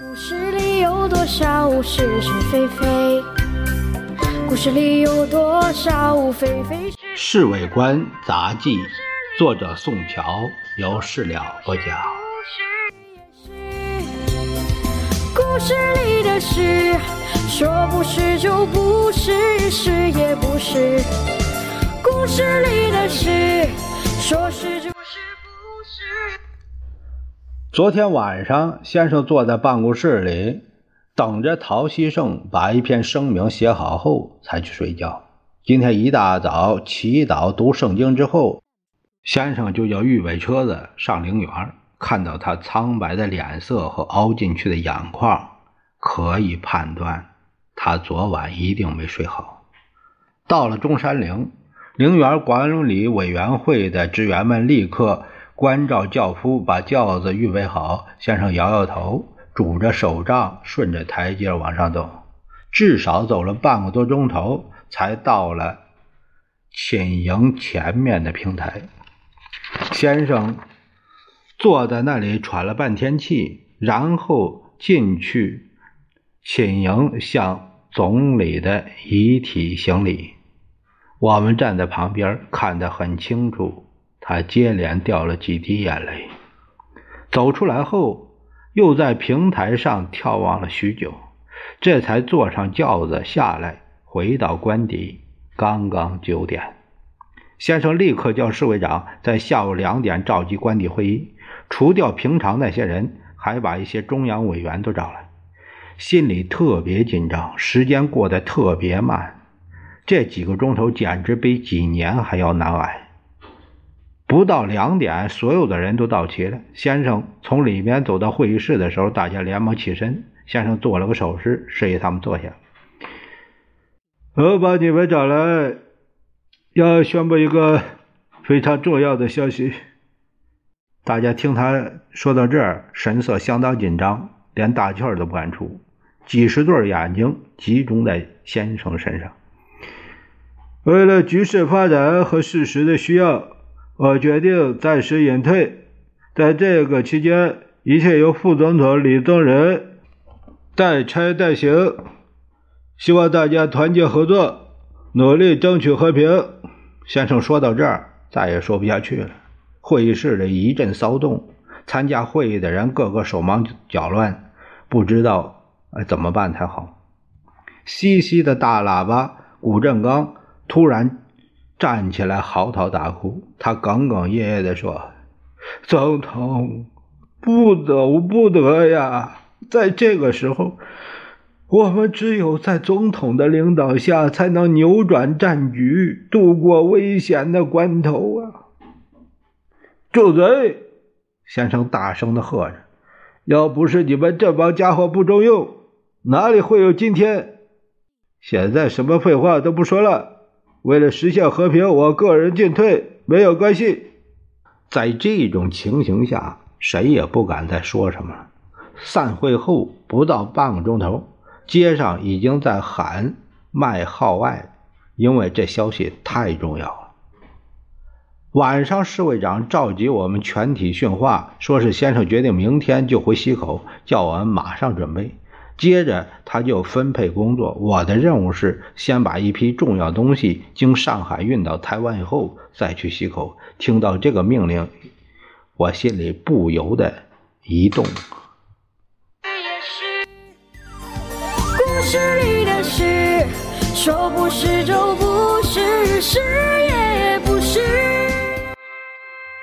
故事里有多少是是非非？故事里有多少非非是？《侍卫官杂记》，作者宋乔，由事了播讲。故事里的事，说不是就不是，是也不是。故事里的事，说是就是不是。昨天晚上，先生坐在办公室里，等着陶希圣把一篇声明写好后才去睡觉。今天一大早祈祷、读圣经之后，先生就叫预备车子上陵园。看到他苍白的脸色和凹进去的眼眶，可以判断他昨晚一定没睡好。到了中山陵，陵园管理委员会的职员们立刻。关照轿夫把轿子预备好，先生摇摇头，拄着手杖，顺着台阶往上走，至少走了半个多钟头，才到了寝营前面的平台。先生坐在那里喘了半天气，然后进去寝营，向总理的遗体行礼。我们站在旁边，看得很清楚。他接连掉了几滴眼泪，走出来后，又在平台上眺望了许久，这才坐上轿子下来，回到官邸。刚刚九点，先生立刻叫侍卫长在下午两点召集官邸会议，除掉平常那些人，还把一些中央委员都找来，心里特别紧张，时间过得特别慢，这几个钟头简直比几年还要难挨。不到两点，所有的人都到齐了。先生从里面走到会议室的时候，大家连忙起身。先生做了个手势，示意他们坐下。我把你们找来，要宣布一个非常重要的消息。大家听他说到这儿，神色相当紧张，连大气儿都不敢出，几十对眼睛集中在先生身上。为了局势发展和事实的需要。我决定暂时隐退，在这个期间，一切由副总统李宗仁代差代行。希望大家团结合作，努力争取和平。先生说到这儿，再也说不下去了。会议室里一阵骚动，参加会议的人个个手忙脚乱，不知道怎么办才好。西西的大喇叭古振刚突然。站起来嚎啕大哭，他哽哽咽咽地说：“总统，不走不得呀！在这个时候，我们只有在总统的领导下，才能扭转战局，度过危险的关头啊！”住嘴！先生大声的喝着：“要不是你们这帮家伙不中用，哪里会有今天？现在什么废话都不说了。”为了实现和平，我个人进退没有关系。在这种情形下，谁也不敢再说什么了。散会后不到半个钟头，街上已经在喊卖号外，因为这消息太重要了。晚上，侍卫长召集我们全体训话，说是先生决定明天就回西口，叫我们马上准备。接着他就分配工作，我的任务是先把一批重要东西经上海运到台湾以后，再去西口。听到这个命令，我心里不由得一动。故事里的事，说不是就不是，是也。